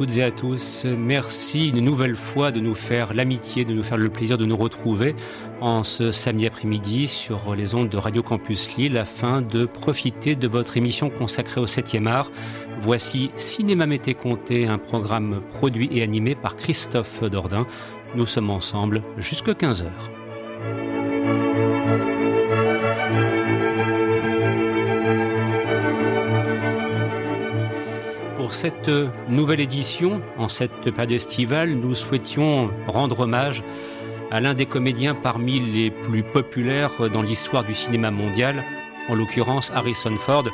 toutes et à tous. Merci une nouvelle fois de nous faire l'amitié, de nous faire le plaisir de nous retrouver en ce samedi après-midi sur les ondes de Radio Campus Lille afin de profiter de votre émission consacrée au 7e art. Voici Cinéma Mété Comté, un programme produit et animé par Christophe Dordain. Nous sommes ensemble jusqu'à 15 cette nouvelle édition, en cette période estivale, nous souhaitions rendre hommage à l'un des comédiens parmi les plus populaires dans l'histoire du cinéma mondial, en l'occurrence Harrison Ford,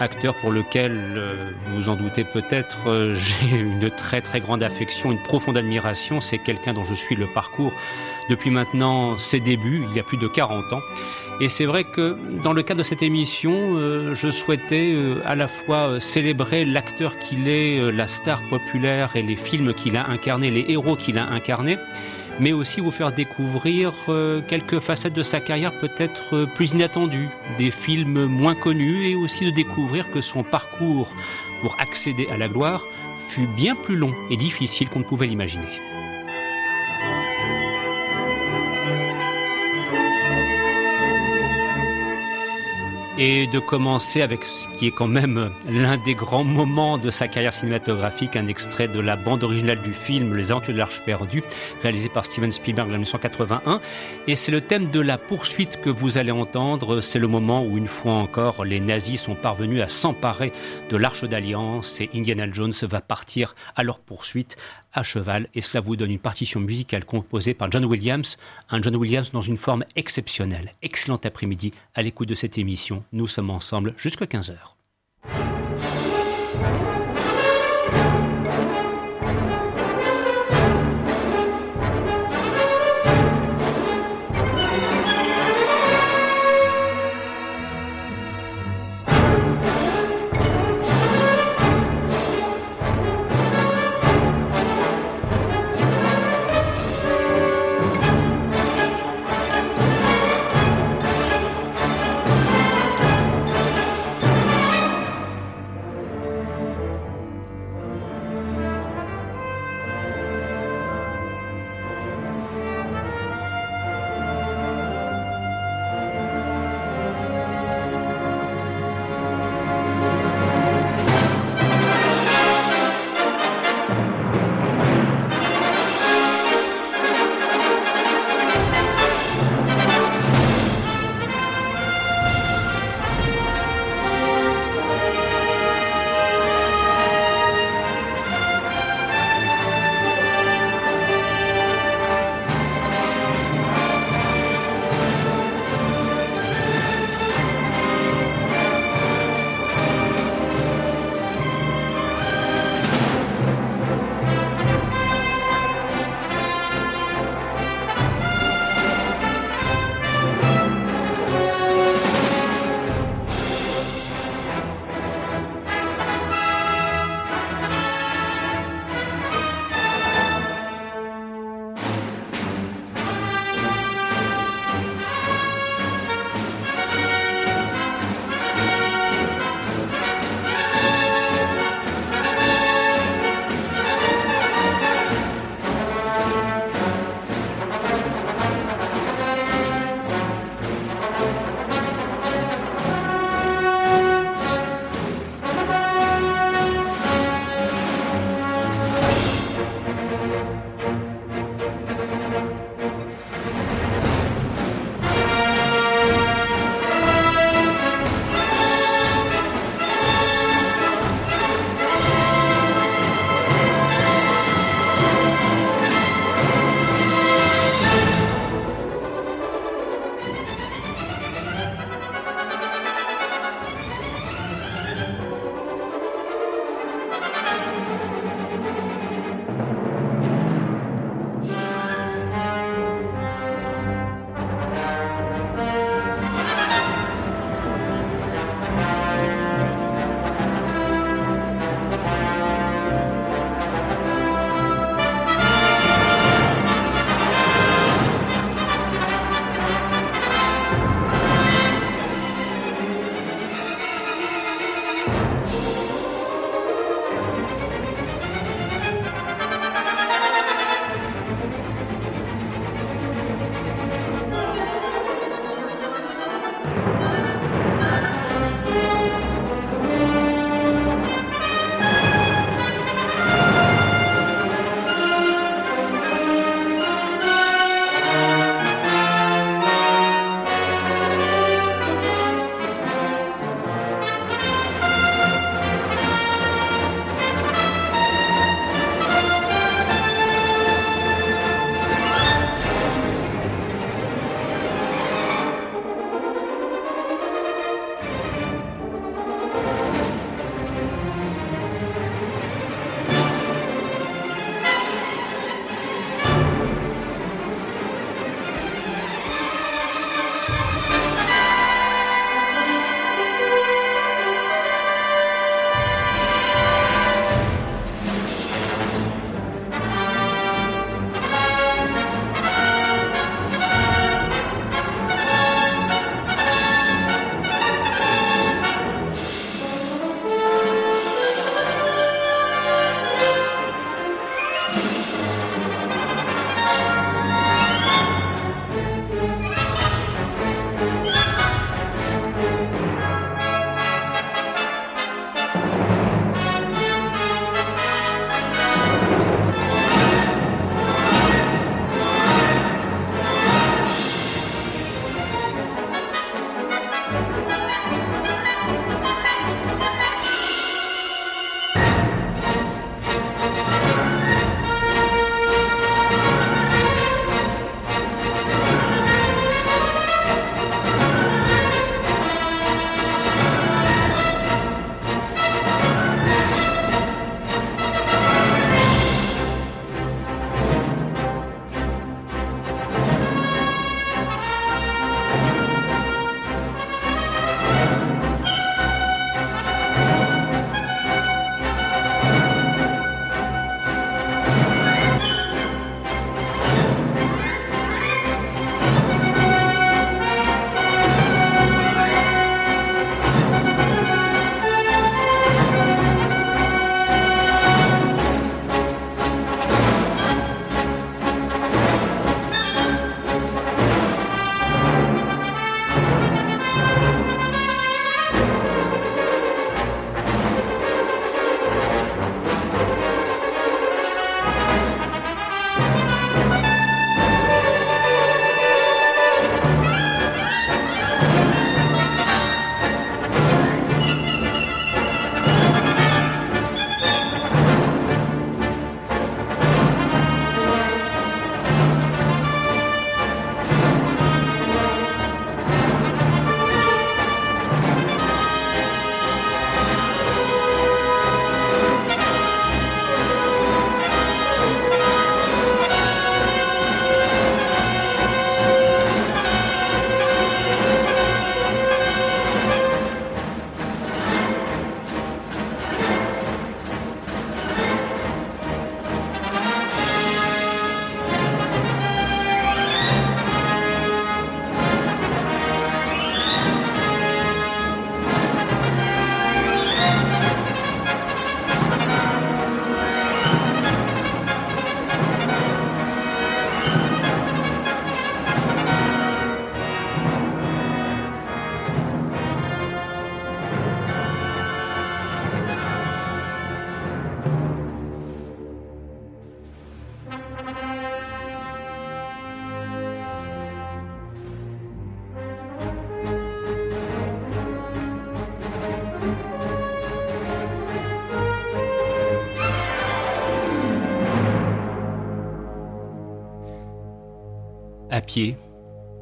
acteur pour lequel, euh, vous vous en doutez peut-être, euh, j'ai une très très grande affection, une profonde admiration. C'est quelqu'un dont je suis le parcours depuis maintenant ses débuts, il y a plus de 40 ans. Et c'est vrai que dans le cadre de cette émission, euh, je souhaitais euh, à la fois euh, célébrer l'acteur qu'il est, la star populaire et les films qu'il a incarnés, les héros qu'il a incarnés, mais aussi vous faire découvrir quelques facettes de sa carrière peut-être plus inattendues, des films moins connus et aussi de découvrir que son parcours pour accéder à la gloire fut bien plus long et difficile qu'on ne pouvait l'imaginer. Et de commencer avec ce qui est quand même l'un des grands moments de sa carrière cinématographique, un extrait de la bande originale du film Les Aventures de l'Arche perdue, réalisé par Steven Spielberg en 1981. Et c'est le thème de la poursuite que vous allez entendre. C'est le moment où, une fois encore, les nazis sont parvenus à s'emparer de l'Arche d'Alliance et Indiana Jones va partir à leur poursuite à cheval et cela vous donne une partition musicale composée par John Williams, un John Williams dans une forme exceptionnelle. Excellent après-midi à l'écoute de cette émission. Nous sommes ensemble jusqu'à 15h.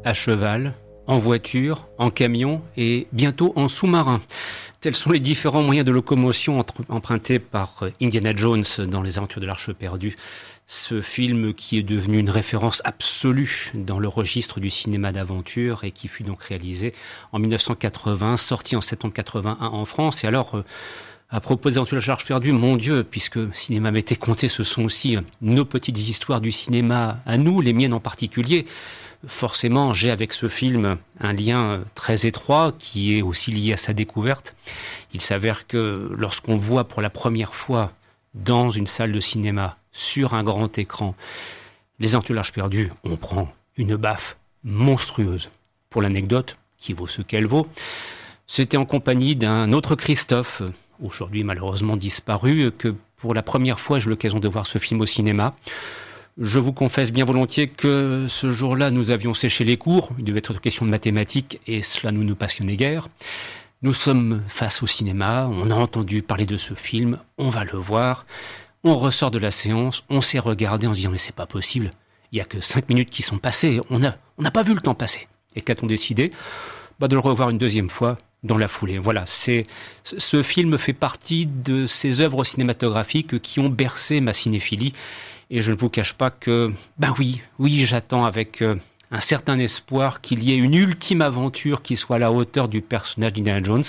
À cheval, en voiture, en camion et bientôt en sous-marin. Tels sont les différents moyens de locomotion empruntés par euh, Indiana Jones dans Les Aventures de l'Arche perdue. Ce film qui est devenu une référence absolue dans le registre du cinéma d'aventure et qui fut donc réalisé en 1980, sorti en septembre 81 en France. Et alors, euh, à propos des Aventures de l'Arche perdue, mon Dieu, puisque cinéma m'était compté, ce sont aussi nos petites histoires du cinéma à nous, les miennes en particulier forcément, j'ai avec ce film un lien très étroit qui est aussi lié à sa découverte. Il s'avère que lorsqu'on voit pour la première fois dans une salle de cinéma, sur un grand écran, Les Entoulages perdus, on prend une baffe monstrueuse. Pour l'anecdote, qui vaut ce qu'elle vaut, c'était en compagnie d'un autre Christophe, aujourd'hui malheureusement disparu, que pour la première fois j'ai l'occasion de voir ce film au cinéma. Je vous confesse bien volontiers que ce jour-là, nous avions séché les cours. Il devait être question de mathématiques et cela nous nous passionnait guère. Nous sommes face au cinéma, on a entendu parler de ce film, on va le voir. On ressort de la séance, on s'est regardé en se disant mais c'est pas possible. Il y a que cinq minutes qui sont passées, on n'a on n'a pas vu le temps passer. Et qu'a-t-on décidé? Bah, De le revoir une deuxième fois dans la foulée. Voilà, c'est ce film fait partie de ces œuvres cinématographiques qui ont bercé ma cinéphilie et je ne vous cache pas que, ben oui, oui, j'attends avec euh, un certain espoir qu'il y ait une ultime aventure qui soit à la hauteur du personnage d'Indiana Jones.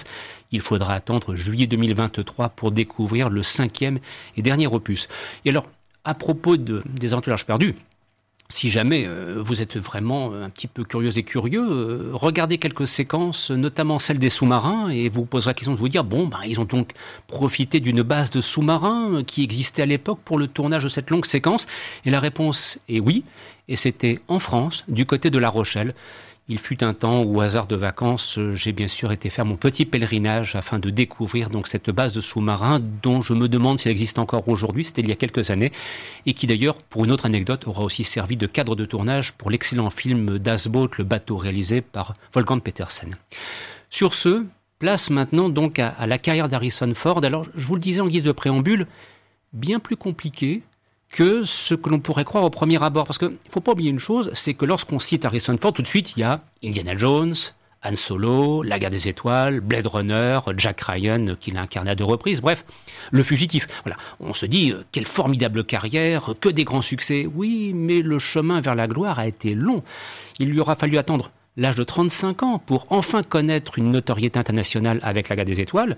Il faudra attendre juillet 2023 pour découvrir le cinquième et dernier opus. Et alors, à propos de, des aventures perdues, si jamais euh, vous êtes vraiment un petit peu curieux et curieux, euh, regardez quelques séquences, notamment celle des sous-marins, et vous poserez la question de vous dire, bon, ben, ils ont donc profité d'une base de sous-marins qui existait à l'époque pour le tournage de cette longue séquence. Et la réponse est oui, et c'était en France, du côté de La Rochelle. Il fut un temps où, au hasard de vacances, j'ai bien sûr été faire mon petit pèlerinage afin de découvrir donc cette base de sous-marins dont je me demande si elle existe encore aujourd'hui. C'était il y a quelques années et qui d'ailleurs, pour une autre anecdote, aura aussi servi de cadre de tournage pour l'excellent film Das Boot, le bateau réalisé par Wolfgang Petersen. Sur ce, place maintenant donc à, à la carrière d'Harrison Ford. Alors, je vous le disais en guise de préambule, bien plus compliqué que ce que l'on pourrait croire au premier abord. Parce qu'il ne faut pas oublier une chose, c'est que lorsqu'on cite Harrison Ford, tout de suite, il y a Indiana Jones, Han Solo, La guerre des étoiles, Blade Runner, Jack Ryan, qu'il a incarné à deux reprises, bref, Le Fugitif. Voilà, on se dit, euh, quelle formidable carrière, que des grands succès. Oui, mais le chemin vers la gloire a été long. Il lui aura fallu attendre l'âge de 35 ans pour enfin connaître une notoriété internationale avec La guerre des étoiles.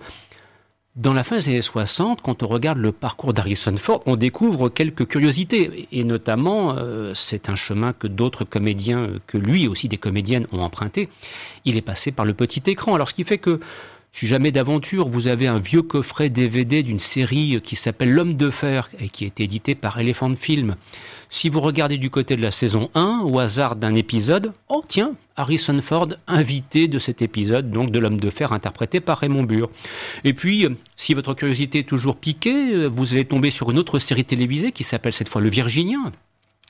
Dans la fin des années 60, quand on regarde le parcours d'Harrison Ford, on découvre quelques curiosités. Et notamment, euh, c'est un chemin que d'autres comédiens, que lui aussi des comédiennes ont emprunté. Il est passé par le petit écran. Alors ce qui fait que si jamais d'aventure vous avez un vieux coffret DVD d'une série qui s'appelle L'homme de fer et qui est édité par Elephant Film, si vous regardez du côté de la saison 1, au hasard d'un épisode, oh tiens, Harrison Ford, invité de cet épisode, donc de l'homme de fer interprété par Raymond Burr. Et puis, si votre curiosité est toujours piquée, vous allez tomber sur une autre série télévisée qui s'appelle cette fois Le Virginien,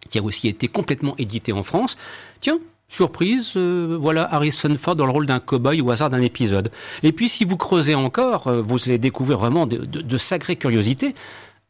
qui a aussi été complètement édité en France. Tiens, Surprise, euh, voilà Harrison Ford dans le rôle d'un cow-boy au hasard d'un épisode. Et puis si vous creusez encore, euh, vous allez découvrir vraiment de, sacrées curiosités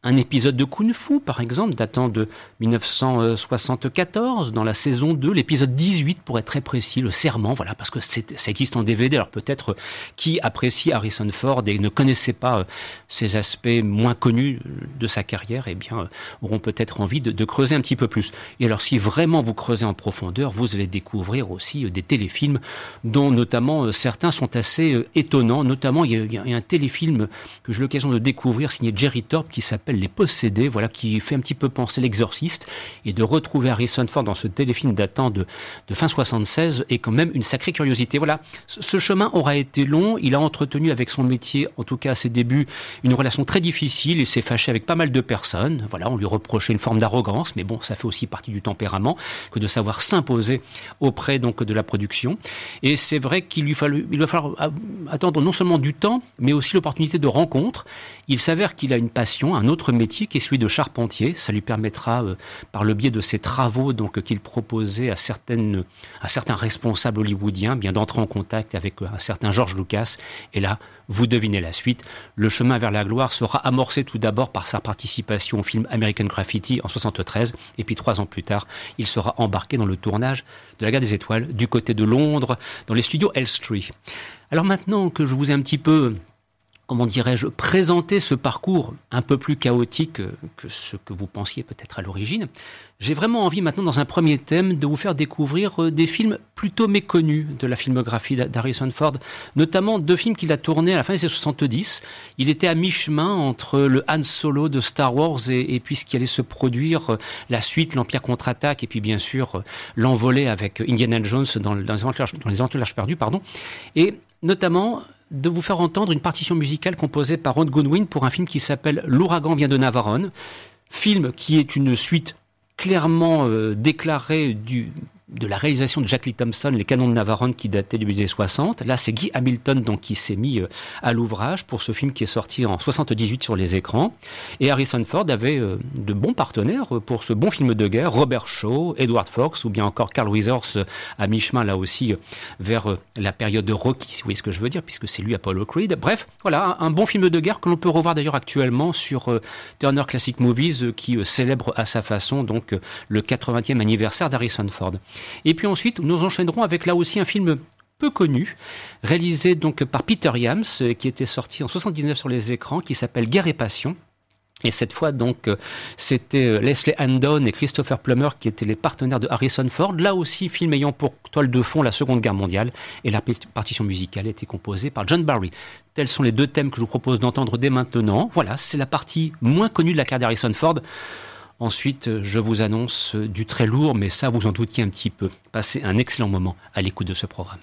un épisode de Kung Fu, par exemple, datant de 1974, dans la saison 2, l'épisode 18 pour être très précis, le serment, voilà, parce que ça existe en DVD. Alors peut-être qui apprécie Harrison Ford et ne connaissait pas ces euh, aspects moins connus de sa carrière, eh bien, euh, auront peut-être envie de, creuser un petit peu plus. Et alors si vraiment vous creusez en profondeur, vous allez découvrir aussi euh, des téléfilms dont notamment certains sont assez étonnants. Notamment, il y a, un téléfilm que j'ai l'occasion de découvrir signé Jerry Thorpe qui s'appelle les Possédés, voilà, qui fait un petit peu penser l'exorciste, et de retrouver Harrison Ford dans ce téléfilm datant de, fin 76 est quand même une sacrée curiosité. Voilà, ce chemin aura été long, il a entretenu avec son métier, en tout cas à ses débuts, une relation très difficile, il s'est fâché avec pas mal de personnes, voilà, on lui reprochait une forme d'arrogance, mais bon, ça fait aussi partie du tempérament, que de savoir s'imposer auprès donc de la production, et c'est vrai qu'il lui fallu, il va falloir attendre non seulement du temps, mais aussi l'opportunité de rencontre. Il s'avère qu'il a une passion, un autre autre métier qui est celui de charpentier. Ça lui permettra, euh, par le biais de ses travaux donc qu'il proposait à certaines, à certains responsables hollywoodiens, bien d'entrer en contact avec un certain George Lucas. Et là, vous devinez la suite. Le chemin vers la gloire sera amorcé tout d'abord par sa participation au film American Graffiti en 73, et puis trois ans plus tard, il sera embarqué dans le tournage de la Guerre des Étoiles du côté de Londres, dans les studios Elstree. Alors maintenant que je vous ai un petit peu comment dirais-je, présenter ce parcours un peu plus chaotique que ce que vous pensiez peut-être à l'origine, j'ai vraiment envie maintenant, dans un premier thème, de vous faire découvrir euh, des films plutôt méconnus de la filmographie d'Harrison Ford, notamment deux films qu'il a tournés à la fin des années 70. Il était à mi-chemin entre le Han Solo de Star Wars et, puis ce qui allait se produire, euh, la suite, l'Empire contre-attaque, et puis bien sûr euh, l'envolée avec Indiana Jones dans, les perdus, pardon. Et notamment de vous faire entendre une partition musicale composée par Ron Goodwin pour un film qui s'appelle L'ouragan vient de Navarone, film qui est une suite clairement euh, déclarée du, de la réalisation de Jack Lee Thompson, Les Canons de Navarone, qui datait du des 60. Là, c'est Guy Hamilton donc, qui s'est mis euh, à l'ouvrage pour ce film qui est sorti en 78 sur les écrans. Et Harrison Ford avait euh, de bons partenaires pour ce bon film de guerre, Robert Shaw, Edward Fox, ou bien encore Carl Weathers euh, à mi-chemin, là aussi, vers la période de Rocky, si vous voyez ce que je veux dire, puisque c'est lui Apollo Creed. Bref, voilà, un, bon film de guerre que l'on peut revoir d'ailleurs actuellement sur Turner Classic Movies, qui célèbre à sa façon donc le 80e anniversaire d'Harrison Ford. Et puis ensuite, nous enchaînerons avec là aussi un film peu connu, réalisé donc par Peter Yams, euh, qui était sorti en 79 sur les écrans, qui s'appelle Guerre et Passion. Et cette fois, donc, euh, c'était euh, Leslie Andon et Christopher Plummer qui étaient les partenaires de Harrison Ford. Là aussi, film ayant pour toile de fond la Seconde Guerre mondiale. Et la partition musicale été composée par John Barry. Tels sont les deux thèmes que je vous propose d'entendre dès maintenant. Voilà, c'est la partie moins connue de la carrière d'Harrison Ford. Ensuite, je vous annonce du très lourd, mais ça vous en doutiez un petit peu. Passez un excellent moment à l'écoute de ce programme.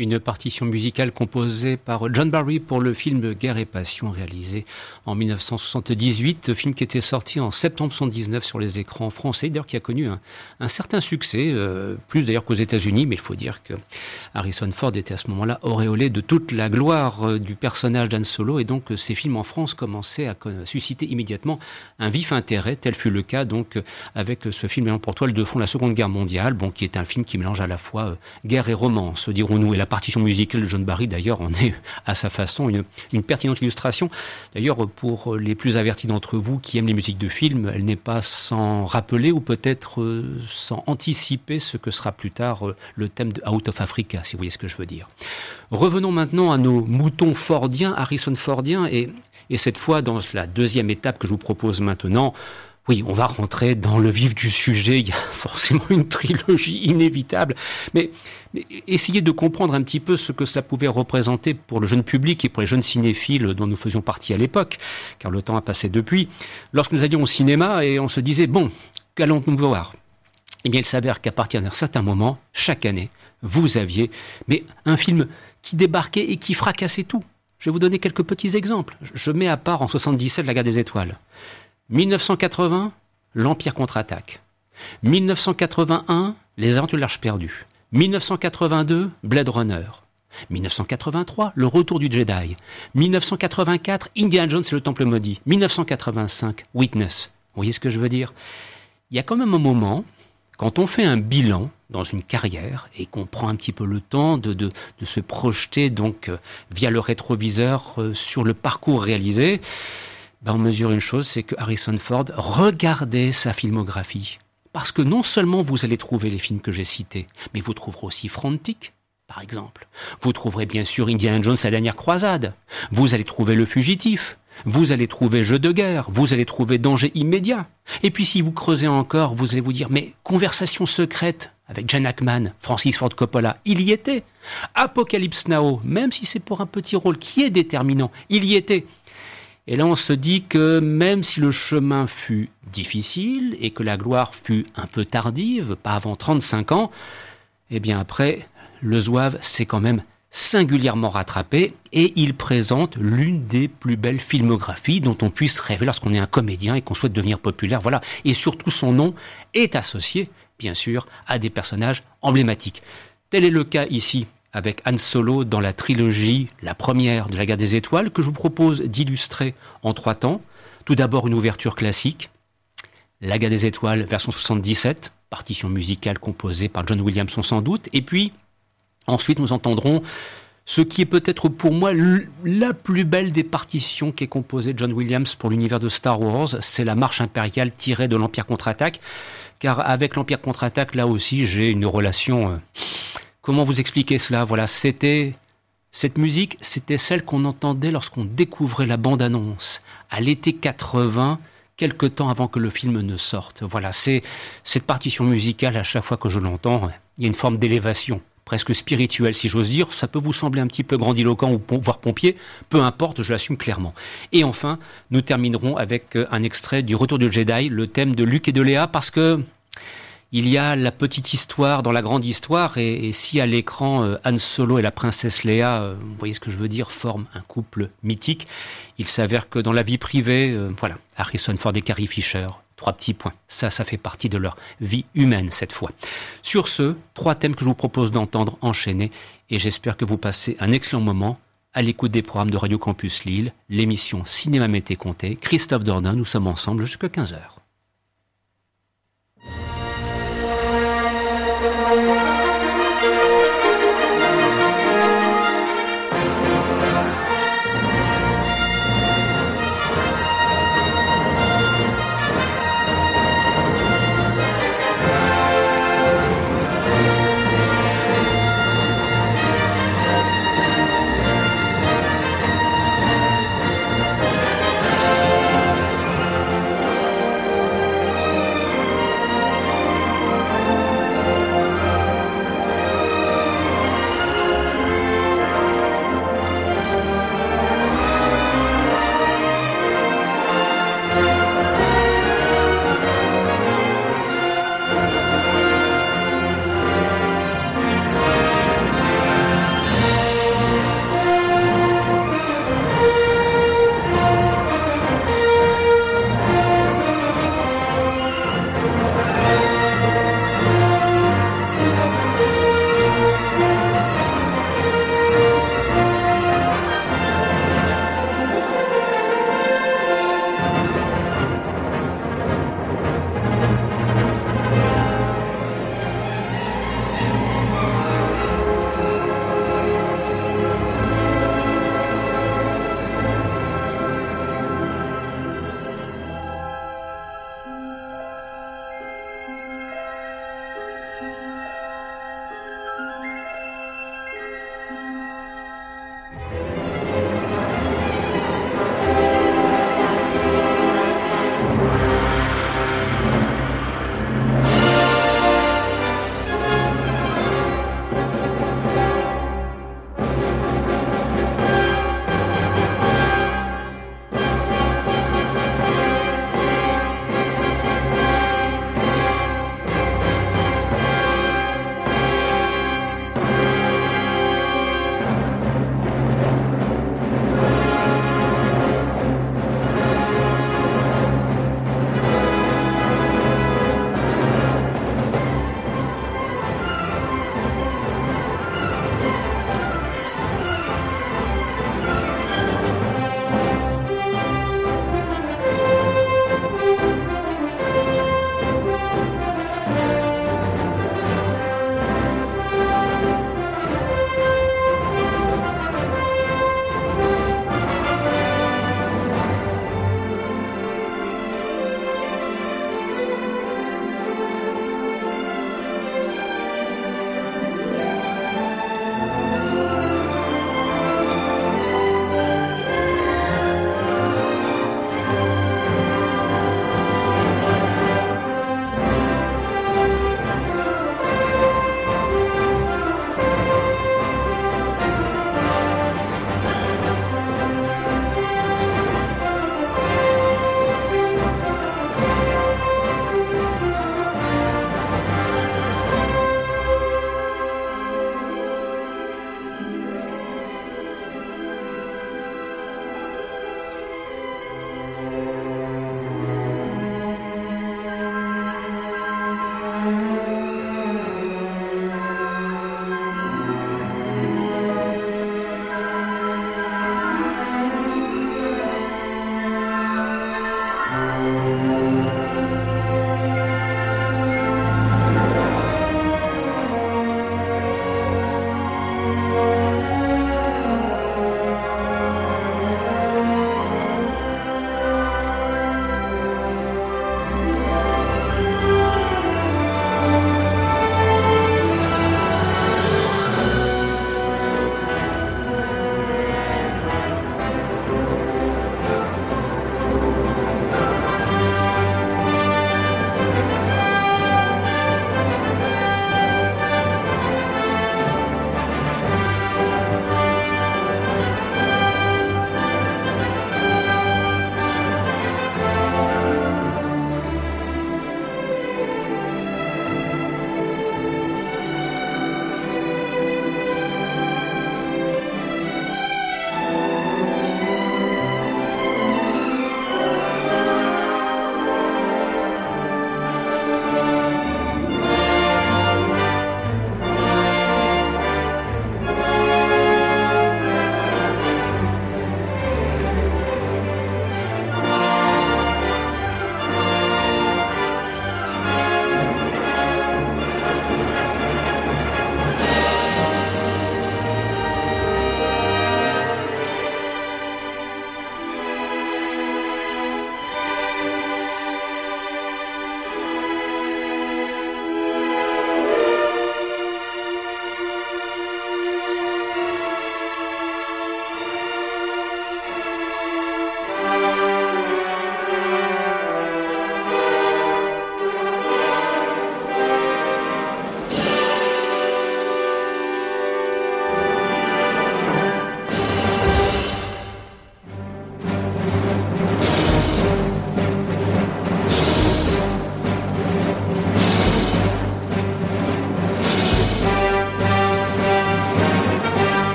Une partition musicale composée par John Barry pour le film Guerre et Passion réalisé en 1978, film qui était sorti en septembre 1979 sur les écrans français, d'ailleurs qui a connu un, certain succès, euh, plus d'ailleurs qu'aux États-Unis, mais il faut dire que Harrison Ford était à ce moment-là auréolé de toute la gloire euh, du personnage d'Anne Solo et donc ces films en France commençaient à susciter immédiatement un vif intérêt, tel fut le cas donc avec ce film pour toile de fond la Seconde Guerre mondiale, bon qui est un film qui mélange à la fois euh, guerre et romance, dirons-nous, et la partition musicale de John Barry, d'ailleurs, en est à sa façon une, pertinente illustration. D'ailleurs, pour les plus avertis d'entre vous qui aiment les musiques de film, elle n'est pas sans rappeler ou peut-être euh, sans anticiper ce que sera plus tard euh, le thème de Out of Africa, si vous voyez ce que je veux dire. Revenons maintenant à nos moutons fordiens, Harrison Fordiens, et, et cette fois, dans la deuxième étape que je vous propose maintenant, oui, on va rentrer dans le vif du sujet. Il y a forcément une trilogie inévitable. Mais, essayez de comprendre un petit peu ce que ça pouvait représenter pour le jeune public et pour les jeunes cinéphiles dont nous faisions partie à l'époque, car le temps a passé depuis. Lorsque nous allions au cinéma et on se disait, bon, qu'allons-nous voir? Eh bien, il s'avère qu'à partir d'un certain moment, chaque année, vous aviez mais un film qui débarquait et qui fracassait tout. Je vais vous donner quelques petits exemples. Je mets à part en 77 La Guerre des Étoiles. 1980, l'Empire contre-attaque. 1981, Les Aventures de l'Arche perdue. 1982, Blade Runner. 1983, Le Retour du Jedi. 1984, Indiana Jones et le Temple maudit. 1985, Witness. Vous voyez ce que je veux dire? Il y a quand même un moment, quand on fait un bilan dans une carrière et qu'on prend un petit peu le temps de, de, se projeter donc euh, via le rétroviseur euh, sur le parcours réalisé, ben on mesure une chose, c'est que Harrison Ford regardait sa filmographie. Parce que non seulement vous allez trouver les films que j'ai cités, mais vous trouverez aussi Frantic, par exemple. Vous trouverez bien sûr Indiana Jones la dernière croisade. Vous allez trouver Le Fugitif. Vous allez trouver Jeu de guerre. Vous allez trouver Danger immédiat. Et puis si vous creusez encore, vous allez vous dire, mais Conversation secrète avec Jan Ackman, Francis Ford Coppola, il y était. Apocalypse Now, même si c'est pour un petit rôle qui est déterminant, il y était. Et là, on se dit que même si le chemin fut difficile et que la gloire fut un peu tardive, pas avant 35 ans, eh bien après, le Zouave s'est quand même singulièrement rattrapé et il présente l'une des plus belles filmographies dont on puisse rêver lorsqu'on est un comédien et qu'on souhaite devenir populaire. Voilà. Et surtout, son nom est associé, bien sûr, à des personnages emblématiques. Tel est le cas ici avec Han Solo dans la trilogie, la première de la guerre des étoiles, que je vous propose d'illustrer en trois temps. Tout d'abord une ouverture classique, La guerre des étoiles, version 77, partition musicale composée par John Williamson sans doute, et puis ensuite nous entendrons ce qui est peut-être pour moi la plus belle des partitions qu'est composée John Williams pour l'univers de Star Wars, c'est la marche impériale tirée de l'Empire contre-attaque, car avec l'Empire contre-attaque, là aussi, j'ai une relation... Comment vous expliquer cela? Voilà, c'était cette musique, c'était celle qu'on entendait lorsqu'on découvrait la bande-annonce à l'été 80, quelque temps avant que le film ne sorte. Voilà, c'est cette partition musicale à chaque fois que je l'entends, il y a une forme d'élévation presque spirituelle si j'ose dire, ça peut vous sembler un petit peu grandiloquent ou voire pompier, peu importe, je l'assume clairement. Et enfin, nous terminerons avec euh, un extrait du Retour du Jedi, le thème de Luc et de Léa, parce que il y a la petite histoire dans la grande histoire, et, si à l'écran euh, Han Solo et la princesse Léa, euh, vous voyez ce que je veux dire, forment un couple mythique, il s'avère que dans la vie privée, euh, voilà, Harrison Ford et Carrie Fisher, trois petits points. Ça, ça fait partie de leur vie humaine cette fois. Sur ce, trois thèmes que je vous propose d'entendre enchaîner, et j'espère que vous passez un excellent moment à l'écoute des programmes de Radio Campus Lille, l'émission Cinéma Mété Comté. Christophe Dordain, nous sommes ensemble jusqu'à 15h.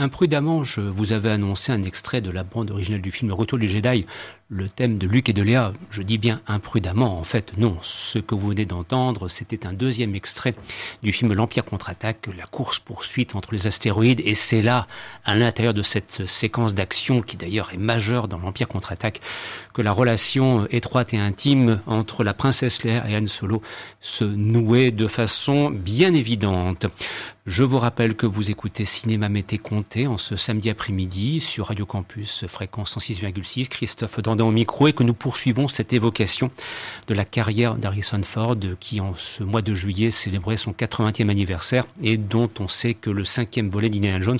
Imprudemment, je vous avais annoncé un extrait de la bande originale du film Retour du Jedi, le thème de Luc et de Léa. Je dis bien imprudemment, en fait, non. Ce que vous venez d'entendre, c'était un deuxième extrait du film L'Empire contre-attaque, la course-poursuite entre les astéroïdes, et c'est là, à l'intérieur de cette séquence d'action, qui d'ailleurs est majeure dans l'Empire contre-attaque, que la relation étroite et intime entre la princesse Léa et Han Solo se nouait de façon bien évidente. Je vous rappelle que vous écoutez Cinéma Mété Comté en ce samedi après-midi sur Radio Campus fréquence 106,6, Christophe Dandin au micro et que nous poursuivons cette évocation de la carrière d'Harrison Ford qui en ce mois de juillet célébrait son 80e anniversaire et dont on sait que le cinquième volet d'Indiana Jones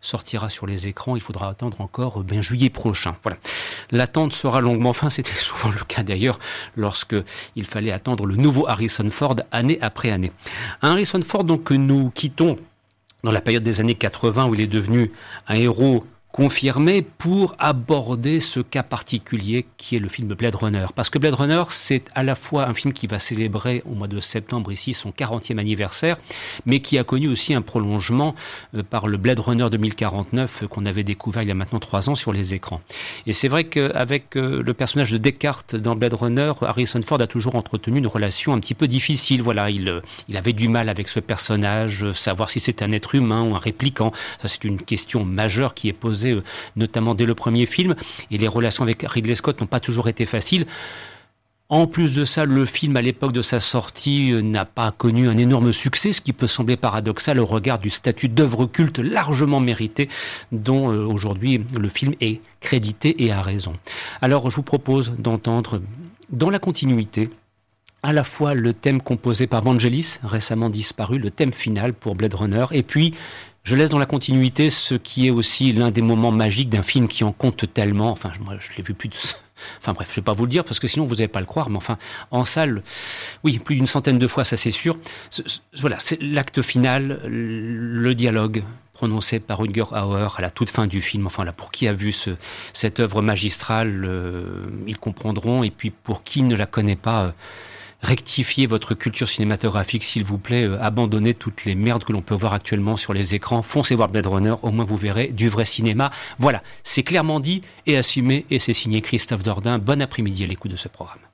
sortira sur les écrans. Il faudra attendre encore ben, juillet prochain. Voilà. L'attente sera longuement fin, c'était souvent le cas d'ailleurs lorsque il fallait attendre le nouveau Harrison Ford année après année. Un Harrison Ford donc que nous quittons dans la période des années 80 où il est devenu un héros confirmé pour aborder ce cas particulier qui est le film Blade Runner. Parce que Blade Runner, c'est à la fois un film qui va célébrer au mois de septembre ici son 40e anniversaire, mais qui a connu aussi un prolongement euh, par le Blade Runner 2049 euh, qu'on avait découvert il y a maintenant trois ans sur les écrans. Et c'est vrai qu'avec euh, le personnage de Descartes dans Blade Runner, Harrison Ford a toujours entretenu une relation un petit peu difficile. Voilà, il, il avait du mal avec ce personnage, savoir si c'est un être humain ou un répliquant. Ça, c'est une question majeure qui est posée euh, notamment dès le premier film, et les relations avec Ridley Scott n'ont pas toujours été faciles. En plus de ça, le film, à l'époque de sa sortie, euh, n'a pas connu un énorme succès, ce qui peut sembler paradoxal au regard du statut d'œuvre culte largement mérité dont euh, aujourd'hui le film est crédité et a raison. Alors je vous propose d'entendre dans la continuité à la fois le thème composé par Vangelis, récemment disparu, le thème final pour Blade Runner, et puis je laisse dans la continuité ce qui est aussi l'un des moments magiques d'un film qui en compte tellement. Enfin, moi, je l'ai vu plus de... Enfin bref, je vais pas vous le dire parce que sinon vous n'allez pas le croire, mais enfin, en salle, oui, plus d'une centaine de fois, ça c'est sûr. voilà, c'est l'acte final, le dialogue prononcé par Rutger Hauer à la toute fin du film. Enfin là, pour qui a vu ce, cette œuvre magistrale, euh, ils comprendront. Et puis pour qui ne la connaît pas, euh, rectifiez votre culture cinématographique, s'il vous plaît, euh, abandonnez toutes les merdes que l'on peut voir actuellement sur les écrans, foncez voir Blade Runner, au moins vous verrez du vrai cinéma. Voilà, c'est clairement dit et assumé, et c'est signé Christophe Dordain. Bon après-midi à l'écoute de ce programme.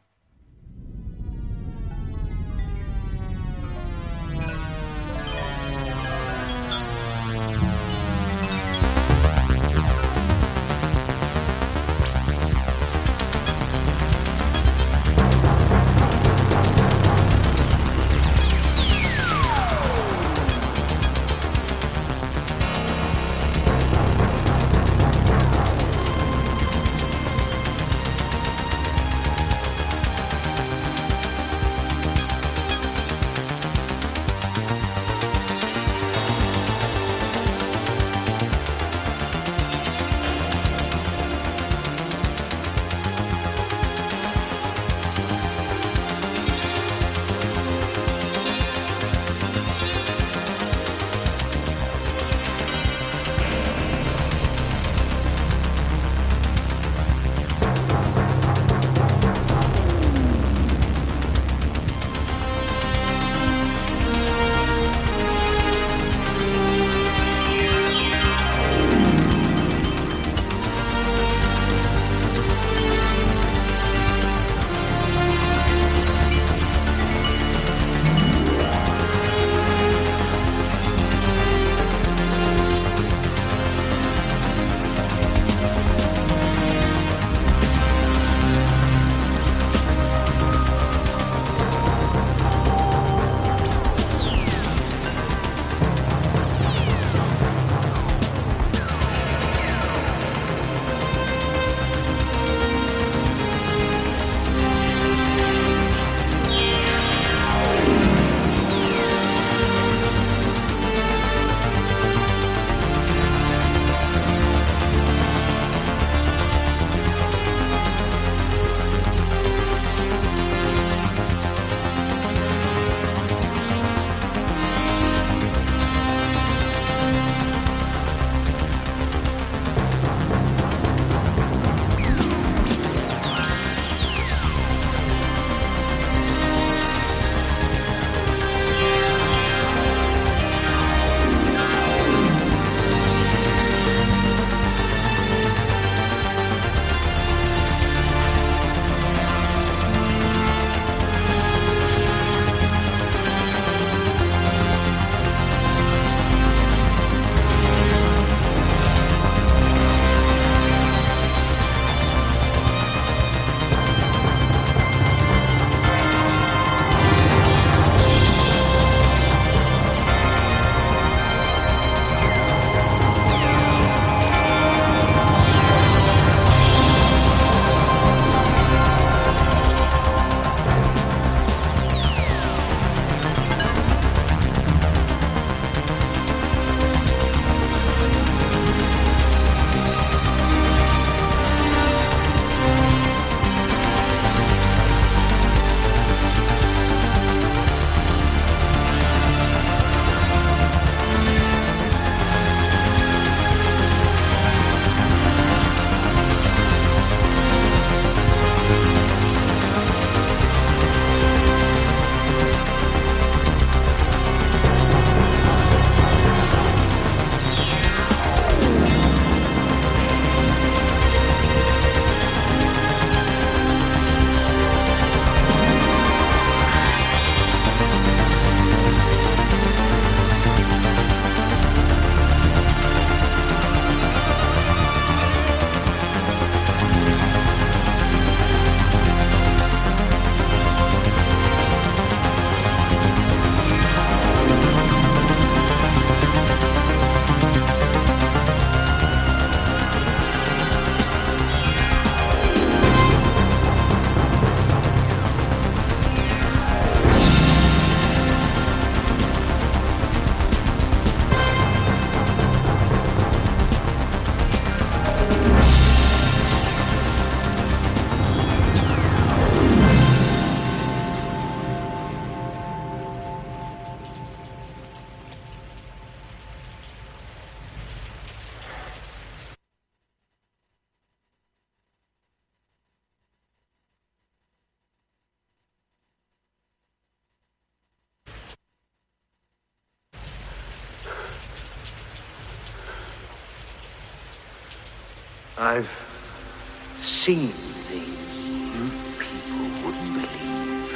Seen things you people wouldn't believe.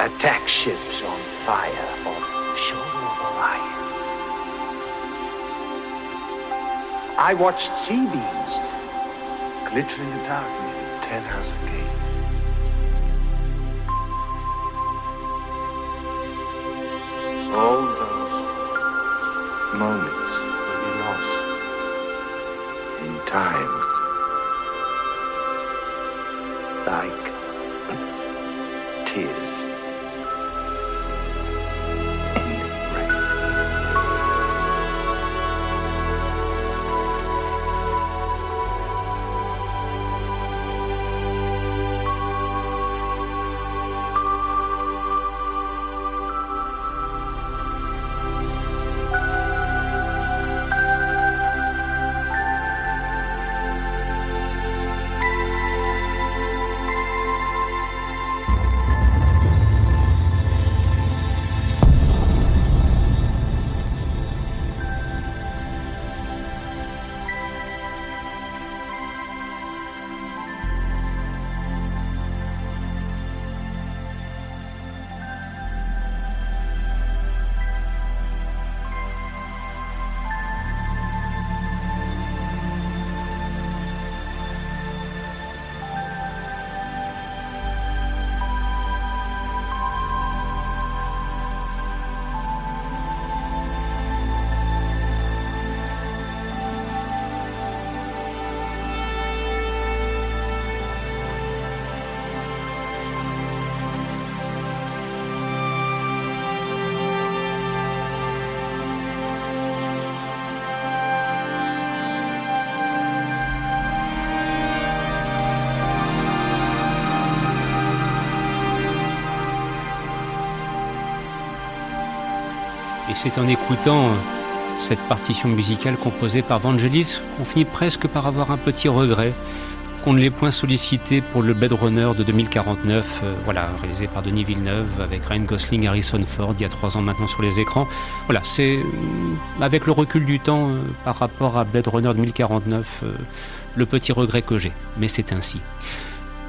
Attack ships on fire off the shore of Orion. I watched sea beams glitter in the dark near Ten House Gate. All those moments c'est en écoutant euh, cette partition musicale composée par Vangelis qu'on finit presque par avoir un petit regret qu'on ne l'ait point sollicité pour le Blade Runner de 2049, euh, voilà, réalisé par Denis Villeneuve avec Ryan Gosling, Harrison Ford, il y a trois ans maintenant sur les écrans. Voilà, c'est euh, avec le recul du temps par rapport à Blade Runner 2049, le petit regret que j'ai, mais c'est ainsi.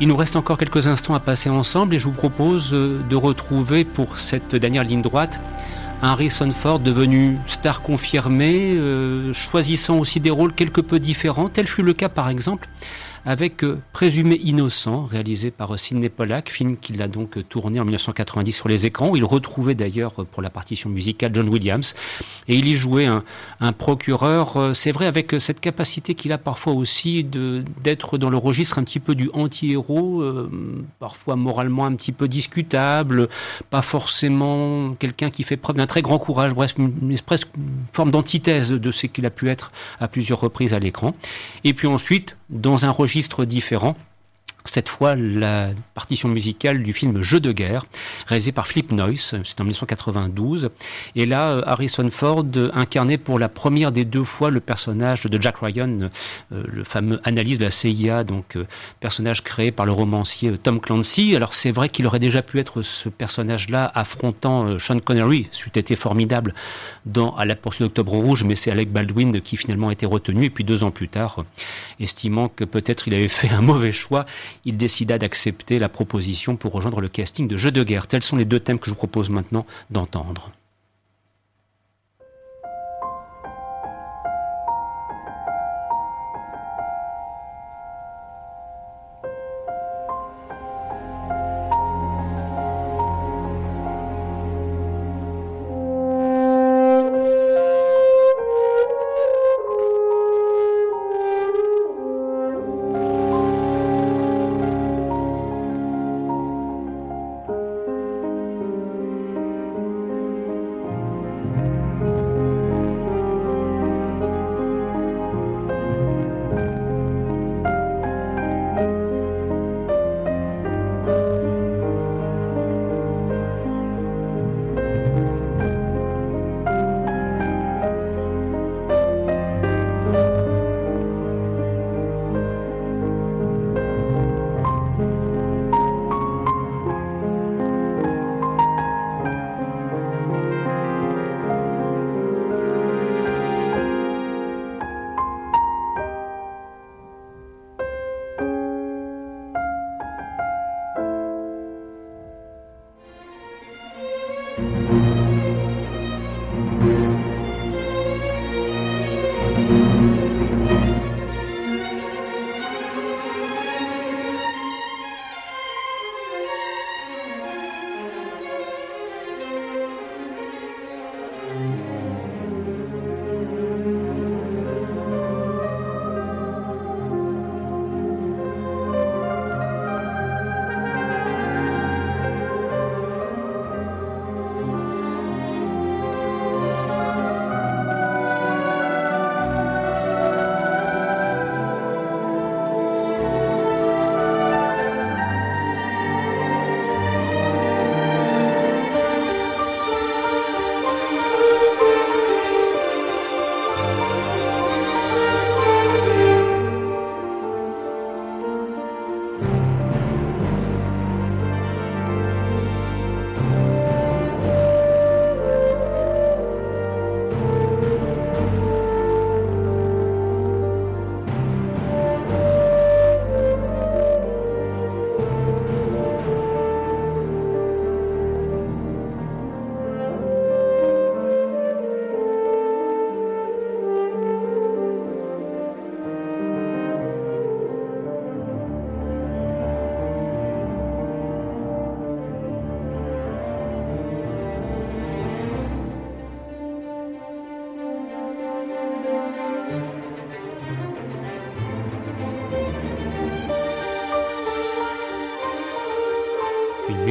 Il nous reste encore quelques instants à passer ensemble et je vous propose de retrouver pour cette dernière ligne droite Harrison Ford devenu star confirmé, euh, choisissant aussi des rôles quelque peu différents. Tel fut le cas par exemple avec euh, Présumé innocent, réalisé par euh, Sidney Pollack, film qu'il a donc euh, tourné en 1990 sur les écrans, où il retrouvait d'ailleurs pour la partition musicale John Williams, et il y jouait un, procureur, c'est vrai, avec cette capacité qu'il a parfois aussi d'être dans le registre un petit peu du anti-héros, parfois moralement un petit peu discutable, pas forcément quelqu'un qui fait preuve d'un très grand courage, bref, presque une forme d'antithèse de ce qu'il a pu être à plusieurs reprises à l'écran. Et puis ensuite, dans un registre différent cette fois la partition musicale du film Jeu de guerre, réalisé par Flip Noyce, c'est en 1992. Et là, euh, Harrison Ford incarnait pour la première des deux fois le personnage de Jack Ryan, euh, le fameux analyste de la CIA, donc euh, personnage créé par le romancier Tom Clancy. Alors c'est vrai qu'il aurait déjà pu être ce personnage-là affrontant Sean Connery, c'eût été formidable dans À la poursuite d'Octobre Rouge, mais c'est Alec Baldwin qui finalement a été retenu. Et puis deux ans plus tard, estimant que peut-être il avait fait un mauvais choix, il décida d'accepter la proposition pour rejoindre le casting de Jeux de guerre. Tels sont les deux thèmes que je vous propose maintenant d'entendre.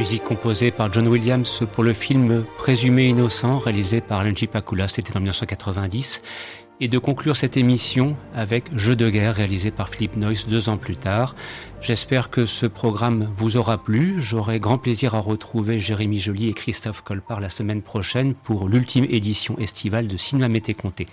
Musique composée par John Williams pour le film Présumé innocent réalisé par Lenji Pakula, c'était en 1990, et de conclure cette émission avec Jeu de guerre réalisé par Philippe Noyce deux ans plus tard. J'espère que ce programme vous aura plu. J'aurai grand plaisir à retrouver Jérémy Joly et Christophe Colpart la semaine prochaine pour l'ultime édition estivale de Cinéma Mété Comté.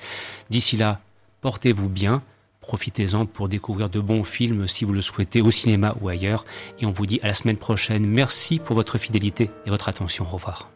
D'ici là, portez-vous bien. Profitez-en pour découvrir de bons films si vous le souhaitez au cinéma ou ailleurs. Et on vous dit à la semaine prochaine. Merci pour votre fidélité et votre attention. Au revoir.